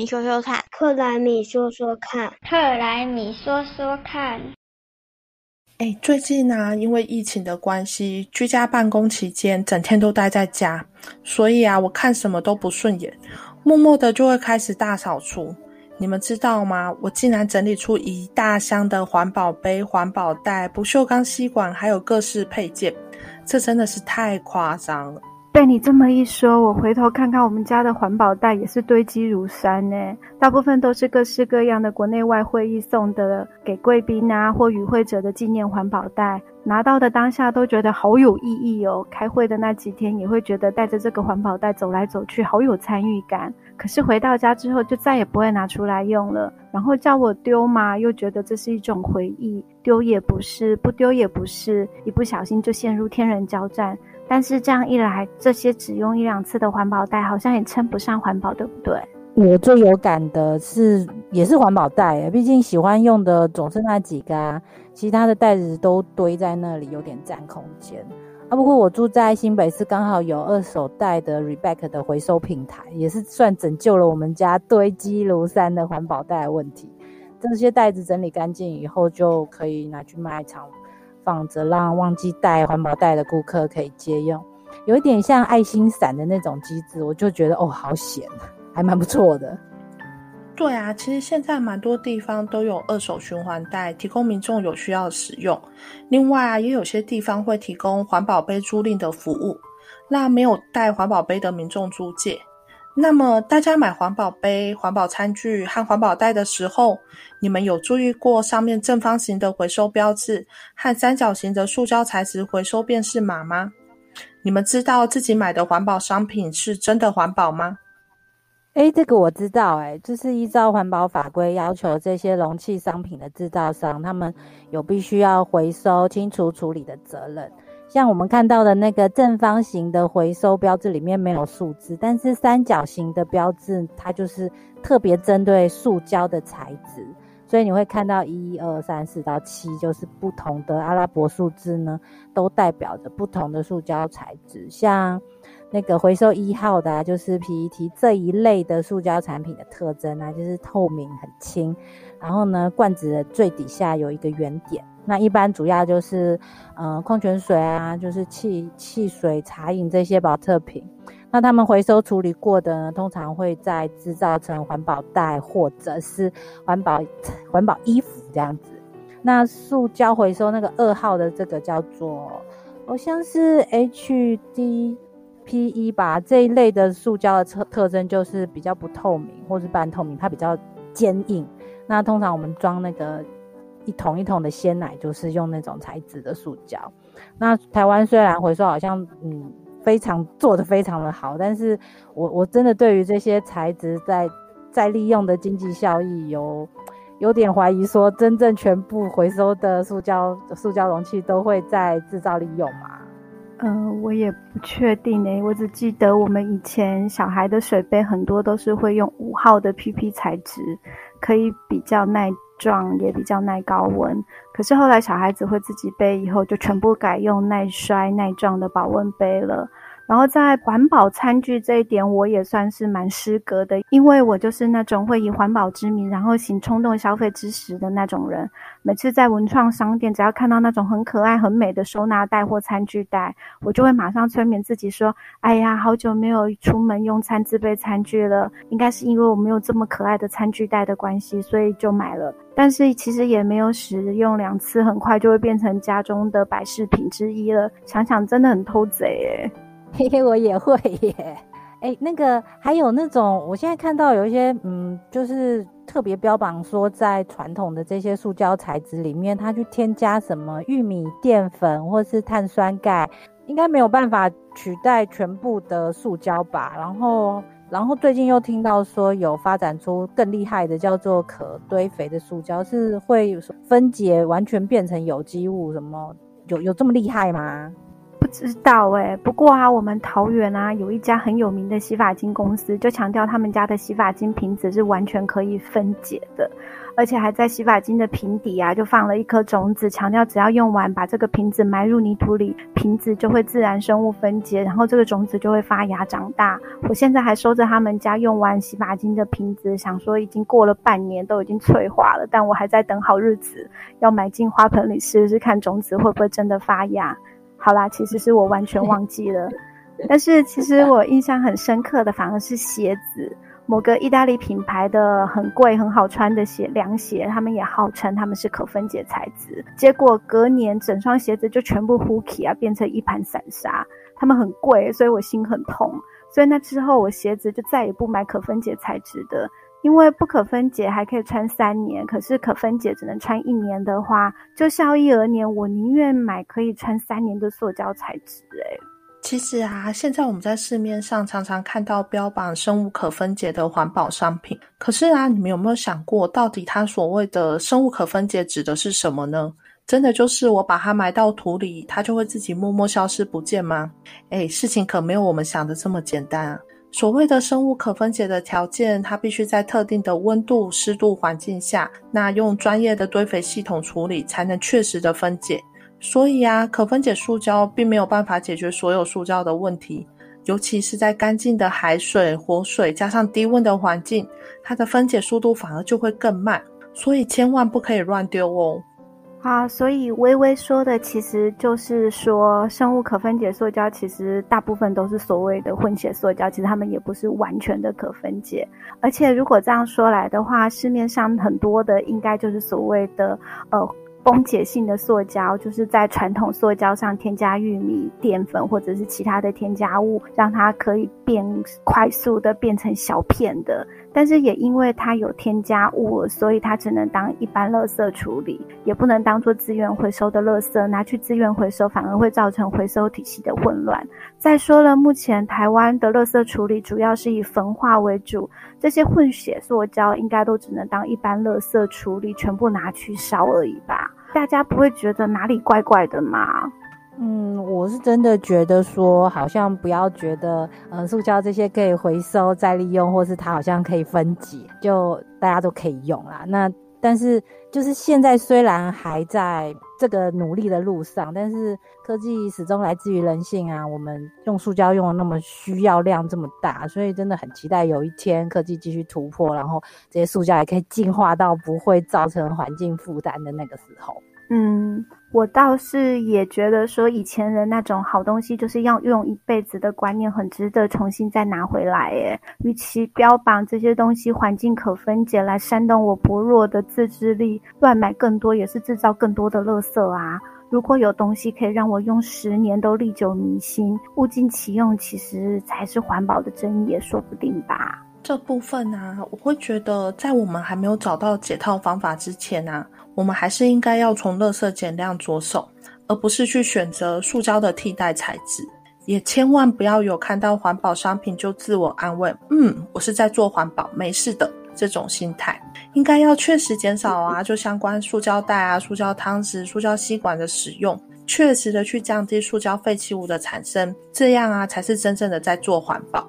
米说说看，克莱米说说看，克莱米说说看。哎，最近呢，因为疫情的关系，居家办公期间，整天都待在家，所以啊，我看什么都不顺眼，默默的就会开始大扫除。你们知道吗？我竟然整理出一大箱的环保杯、环保袋、不锈钢吸管，还有各式配件，这真的是太夸张了。被你这么一说，我回头看看我们家的环保袋也是堆积如山呢。大部分都是各式各样的国内外会议送的给贵宾啊或与会者的纪念环保袋，拿到的当下都觉得好有意义哦。开会的那几天也会觉得带着这个环保袋走来走去好有参与感。可是回到家之后就再也不会拿出来用了。然后叫我丢嘛，又觉得这是一种回忆，丢也不是，不丢也不是，一不小心就陷入天人交战。但是这样一来，这些只用一两次的环保袋好像也称不上环保，对不对？我最有感的是，也是环保袋，毕竟喜欢用的总是那几个，啊其他的袋子都堆在那里，有点占空间。啊，不过我住在新北市，刚好有二手袋的 Rebecca 的回收平台，也是算拯救了我们家堆积如山的环保袋问题。这些袋子整理干净以后，就可以拿去卖场。放着，让忘记带环保袋的顾客可以借用，有一点像爱心伞的那种机制，我就觉得哦，好险，还蛮不错的。对啊，其实现在蛮多地方都有二手循环袋，提供民众有需要使用。另外啊，也有些地方会提供环保杯租赁的服务，那没有带环保杯的民众租借。那么，大家买环保杯、环保餐具和环保袋的时候，你们有注意过上面正方形的回收标志和三角形的塑胶材质回收辨识码吗？你们知道自己买的环保商品是真的环保吗？哎，这个我知道，哎，就是依照环保法规要求，这些容器商品的制造商，他们有必须要回收、清除、处理的责任。像我们看到的那个正方形的回收标志里面没有数字，但是三角形的标志它就是特别针对塑胶的材质，所以你会看到一二三四到七，就是不同的阿拉伯数字呢，都代表着不同的塑胶材质。像那个回收一号的，就是 PET 这一类的塑胶产品的特征呢，就是透明很轻，然后呢，罐子的最底下有一个圆点。那一般主要就是，呃，矿泉水啊，就是汽汽水、茶饮这些保特瓶。那他们回收处理过的呢，通常会再制造成环保袋或者是环保环保衣服这样子。那塑胶回收那个二号的这个叫做，好像是 HDPE 吧，这一类的塑胶的特特征就是比较不透明或是半透明，它比较坚硬。那通常我们装那个。一桶一桶的鲜奶就是用那种材质的塑胶。那台湾虽然回收好像嗯非常做的非常的好，但是我我真的对于这些材质在再利用的经济效益有有点怀疑，说真正全部回收的塑胶塑胶容器都会再制造利用吗？嗯，我也不确定诶，我只记得我们以前小孩的水杯很多都是会用五号的 PP 材质，可以比较耐。撞也比较耐高温，可是后来小孩子会自己背，以后就全部改用耐摔耐撞的保温杯了。然后在环保餐具这一点，我也算是蛮失格的，因为我就是那种会以环保之名，然后行冲动消费之实的那种人。每次在文创商店，只要看到那种很可爱、很美的收纳袋或餐具袋，我就会马上催眠自己说：“哎呀，好久没有出门用餐自备餐具了，应该是因为我没有这么可爱的餐具袋的关系，所以就买了。”但是其实也没有使用两次，很快就会变成家中的摆饰品之一了。想想真的很偷贼诶 嘿嘿，我也会耶。哎，那个还有那种，我现在看到有一些，嗯，就是特别标榜说，在传统的这些塑胶材质里面，它去添加什么玉米淀粉或是碳酸钙，应该没有办法取代全部的塑胶吧？然后，然后最近又听到说有发展出更厉害的，叫做可堆肥的塑胶，是会分解完全变成有机物，什么有有这么厉害吗？知道哎，不过啊，我们桃园啊有一家很有名的洗发精公司，就强调他们家的洗发精瓶子是完全可以分解的。而且还在洗发精的瓶底啊，就放了一颗种子，强调只要用完，把这个瓶子埋入泥土里，瓶子就会自然生物分解，然后这个种子就会发芽长大。我现在还收着他们家用完洗发精的瓶子，想说已经过了半年，都已经脆化了，但我还在等好日子，要埋进花盆里试试看种子会不会真的发芽。好啦，其实是我完全忘记了，但是其实我印象很深刻的反而是鞋子。某个意大利品牌的很贵很好穿的鞋凉鞋，他们也号称他们是可分解材质，结果隔年整双鞋子就全部呼起啊，变成一盘散沙。他们很贵，所以我心很痛。所以那之后我鞋子就再也不买可分解材质的，因为不可分解还可以穿三年，可是可分解只能穿一年的话，就效益而言，我宁愿买可以穿三年的塑胶材质。诶其实啊，现在我们在市面上常常看到标榜生物可分解的环保商品，可是啊，你们有没有想过，到底它所谓的生物可分解指的是什么呢？真的就是我把它埋到土里，它就会自己默默消失不见吗？哎，事情可没有我们想的这么简单啊！所谓的生物可分解的条件，它必须在特定的温度、湿度环境下，那用专业的堆肥系统处理，才能确实的分解。所以啊，可分解塑胶并没有办法解决所有塑胶的问题，尤其是在干净的海水、活水加上低温的环境，它的分解速度反而就会更慢。所以千万不可以乱丢哦。啊，所以微微说的其实就是说，生物可分解塑胶其实大部分都是所谓的混血塑胶，其实它们也不是完全的可分解。而且如果这样说来的话，市面上很多的应该就是所谓的呃。崩解性的塑胶，就是在传统塑胶上添加玉米淀粉或者是其他的添加物，让它可以变快速的变成小片的。但是也因为它有添加物，所以它只能当一般垃圾处理，也不能当做资源回收的垃圾拿去资源回收，反而会造成回收体系的混乱。再说了，目前台湾的垃圾处理主要是以焚化为主，这些混血塑胶应该都只能当一般垃圾处理，全部拿去烧而已吧？大家不会觉得哪里怪怪的吗？嗯，我是真的觉得说，好像不要觉得，嗯，塑胶这些可以回收再利用，或是它好像可以分解，就大家都可以用啦。那但是就是现在虽然还在这个努力的路上，但是科技始终来自于人性啊。我们用塑胶用的那么需要量这么大，所以真的很期待有一天科技继续突破，然后这些塑胶也可以进化到不会造成环境负担的那个时候。嗯，我倒是也觉得说，以前人那种好东西就是要用一辈子的观念，很值得重新再拿回来。诶，与其标榜这些东西环境可分解来煽动我薄弱的自制力，乱买更多也是制造更多的垃圾啊。如果有东西可以让我用十年都历久弥新、物尽其用，其实才是环保的真意，也说不定吧。这部分呢，我会觉得，在我们还没有找到解套方法之前呢。我们还是应该要从垃圾减量着手，而不是去选择塑胶的替代材质。也千万不要有看到环保商品就自我安慰，嗯，我是在做环保，没事的这种心态。应该要确实减少啊，就相关塑胶袋啊、塑胶汤匙、塑胶吸管的使用，确实的去降低塑胶废弃物的产生，这样啊才是真正的在做环保。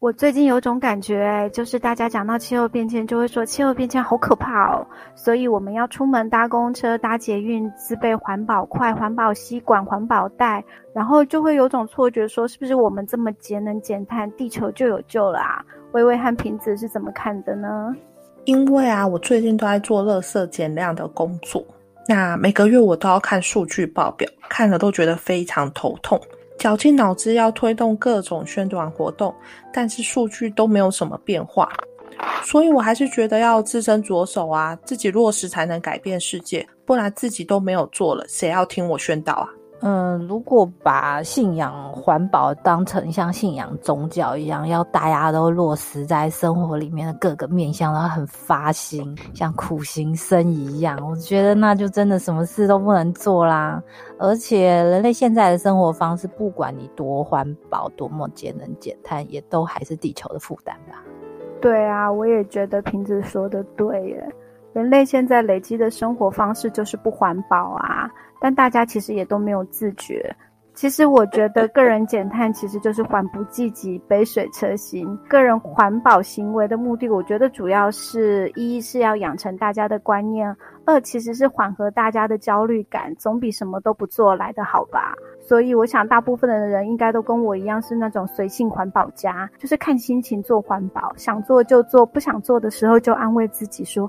我最近有种感觉，就是大家讲到气候变迁，就会说气候变迁好可怕哦。所以我们要出门搭公车、搭捷运，自备环保筷、环保吸管、环保袋，然后就会有种错觉，说是不是我们这么节能减碳，地球就有救了啊？微微和瓶子是怎么看的呢？因为啊，我最近都在做垃圾减量的工作，那每个月我都要看数据报表，看了都觉得非常头痛。绞尽脑汁要推动各种宣传活动，但是数据都没有什么变化，所以我还是觉得要自身着手啊，自己落实才能改变世界，不然自己都没有做了，谁要听我宣导啊？嗯，如果把信仰环保当成像信仰宗教一样，要大家都落实在生活里面的各个面向，然后很发心，像苦行僧一样，我觉得那就真的什么事都不能做啦。而且人类现在的生活方式，不管你多环保、多么节能减碳，也都还是地球的负担吧。对啊，我也觉得瓶子说的对耶。人类现在累积的生活方式就是不环保啊，但大家其实也都没有自觉。其实我觉得个人减碳其实就是缓不济急，杯水车薪。个人环保行为的目的，我觉得主要是一是要养成大家的观念，二其实是缓和大家的焦虑感，总比什么都不做来的好吧。所以我想，大部分的人应该都跟我一样是那种随性环保家，就是看心情做环保，想做就做，不想做的时候就安慰自己说：“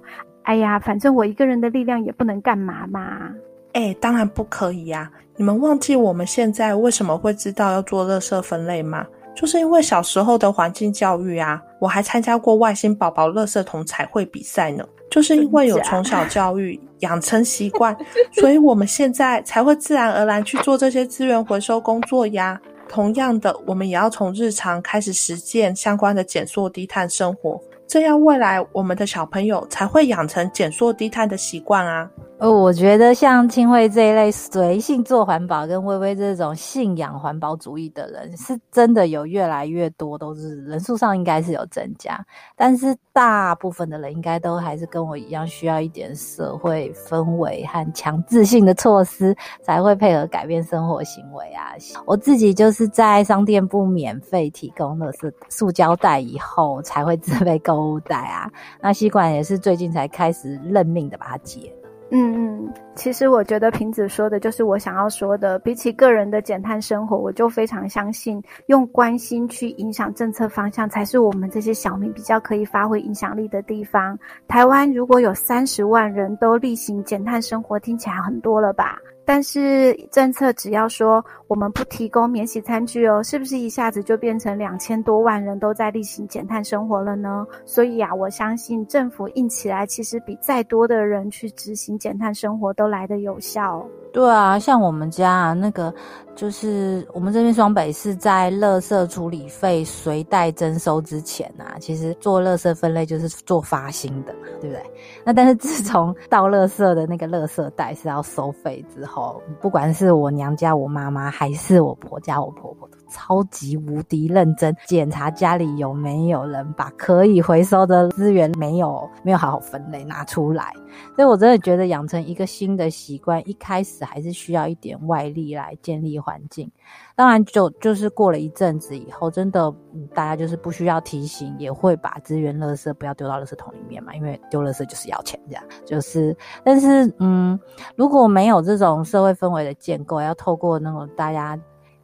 哎呀，反正我一个人的力量也不能干嘛嘛。”哎，当然不可以呀！你们忘记我们现在为什么会知道要做垃圾分类吗？就是因为小时候的环境教育啊！我还参加过外星宝宝垃圾桶彩绘比赛呢。就是因为有从小教育养成习惯，所以我们现在才会自然而然去做这些资源回收工作呀。同样的，我们也要从日常开始实践相关的减塑低碳生活，这样未来我们的小朋友才会养成减塑低碳的习惯啊。呃，我觉得像清慧这一类随性做环保，跟微微这种信仰环保主义的人，是真的有越来越多，都是人数上应该是有增加。但是大部分的人应该都还是跟我一样，需要一点社会氛围和强制性的措施，才会配合改变生活行为啊。我自己就是在商店不免费提供的是塑胶袋以后，才会自备购物袋啊。那吸管也是最近才开始认命的把它解。嗯嗯，其实我觉得瓶子说的就是我想要说的。比起个人的减碳生活，我就非常相信用关心去影响政策方向，才是我们这些小民比较可以发挥影响力的地方。台湾如果有三十万人都例行减碳生活，听起来很多了吧？但是政策只要说我们不提供免洗餐具哦，是不是一下子就变成两千多万人都在例行减碳生活了呢？所以啊，我相信政府硬起来，其实比再多的人去执行减碳生活都来得有效。对啊，像我们家啊，那个就是我们这边双北是在垃圾处理费随袋征收之前啊，其实做垃圾分类就是做发心的，对不对？那但是自从到垃圾的那个垃圾袋是要收费之后，不管是我娘家我妈妈，还是我婆家我婆婆。超级无敌认真检查家里有没有人把可以回收的资源没有没有好好分类拿出来，所以我真的觉得养成一个新的习惯，一开始还是需要一点外力来建立环境。当然，就就是过了一阵子以后，真的大家就是不需要提醒，也会把资源垃圾不要丢到垃圾桶里面嘛，因为丢垃圾就是要钱，这样就是。但是，嗯，如果没有这种社会氛围的建构，要透过那种大家。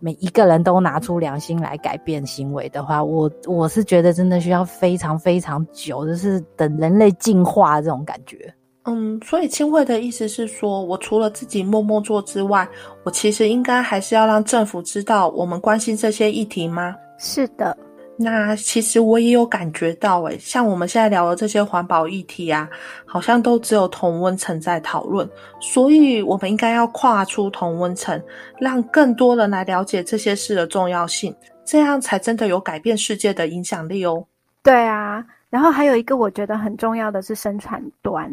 每一个人都拿出良心来改变行为的话，我我是觉得真的需要非常非常久，就是等人类进化这种感觉。嗯，所以清慧的意思是说，我除了自己默默做之外，我其实应该还是要让政府知道我们关心这些议题吗？是的。那其实我也有感觉到，诶像我们现在聊的这些环保议题啊，好像都只有同温层在讨论，所以我们应该要跨出同温层，让更多人来了解这些事的重要性，这样才真的有改变世界的影响力哦。对啊。然后还有一个我觉得很重要的是生产端，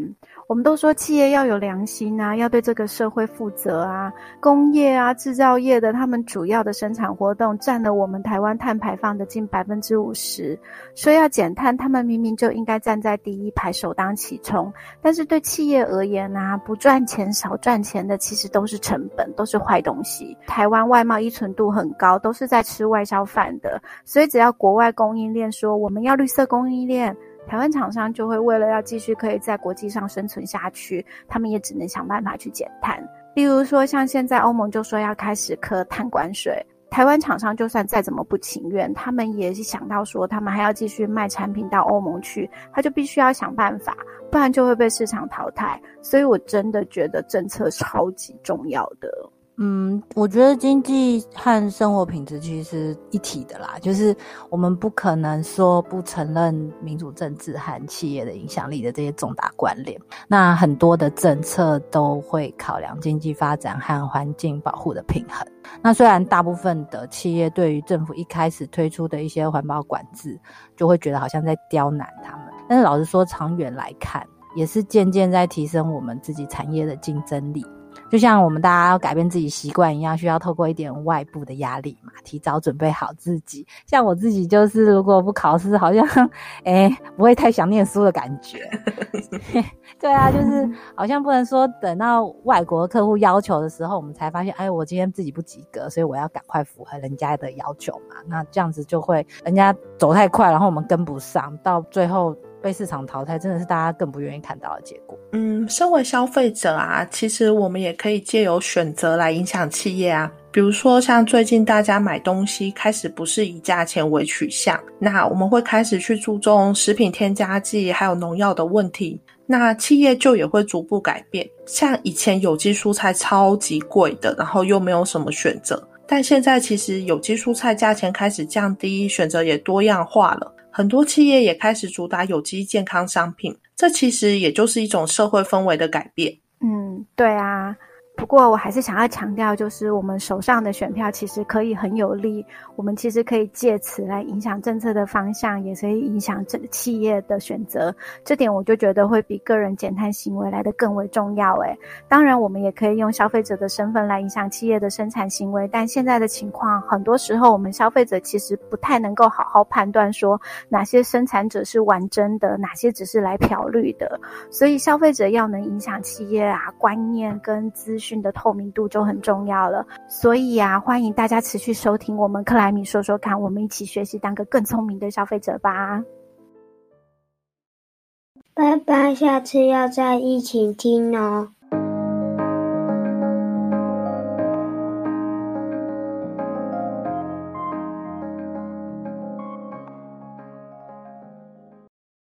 我们都说企业要有良心啊，要对这个社会负责啊。工业啊、制造业的他们主要的生产活动占了我们台湾碳排放的近百分之五十，说要减碳，他们明明就应该站在第一排首当其冲。但是对企业而言啊，不赚钱、少赚钱的其实都是成本，都是坏东西。台湾外贸依存度很高，都是在吃外销饭的，所以只要国外供应链说我们要绿色供应链。台湾厂商就会为了要继续可以在国际上生存下去，他们也只能想办法去减碳。例如说，像现在欧盟就说要开始科碳关税，台湾厂商就算再怎么不情愿，他们也是想到说，他们还要继续卖产品到欧盟去，他就必须要想办法，不然就会被市场淘汰。所以我真的觉得政策超级重要的。嗯，我觉得经济和生活品质其实是一体的啦，就是我们不可能说不承认民主政治和企业的影响力的这些重大关联。那很多的政策都会考量经济发展和环境保护的平衡。那虽然大部分的企业对于政府一开始推出的一些环保管制，就会觉得好像在刁难他们，但是老实说，长远来看，也是渐渐在提升我们自己产业的竞争力。就像我们大家要改变自己习惯一样，需要透过一点外部的压力嘛，提早准备好自己。像我自己就是，如果不考试，好像 哎不会太想念书的感觉。对啊，就是好像不能说等到外国客户要求的时候，我们才发现，哎，我今天自己不及格，所以我要赶快符合人家的要求嘛。那这样子就会人家走太快，然后我们跟不上，到最后。被市场淘汰，真的是大家更不愿意看到的结果。嗯，身为消费者啊，其实我们也可以借由选择来影响企业啊。比如说，像最近大家买东西开始不是以价钱为取向，那我们会开始去注重食品添加剂还有农药的问题。那企业就也会逐步改变。像以前有机蔬菜超级贵的，然后又没有什么选择，但现在其实有机蔬菜价钱开始降低，选择也多样化了。很多企业也开始主打有机健康商品，这其实也就是一种社会氛围的改变。嗯，对啊。不过，我还是想要强调，就是我们手上的选票其实可以很有利，我们其实可以借此来影响政策的方向，也可以影响这企业的选择。这点我就觉得会比个人减碳行为来的更为重要。诶，当然，我们也可以用消费者的身份来影响企业的生产行为，但现在的情况，很多时候我们消费者其实不太能够好好判断说哪些生产者是玩真的，哪些只是来漂绿的。所以，消费者要能影响企业啊观念跟资讯。的透明度就很重要了，所以啊，欢迎大家持续收听我们克莱米说说看，我们一起学习当个更聪明的消费者吧。拜拜，下次要再一起听哦。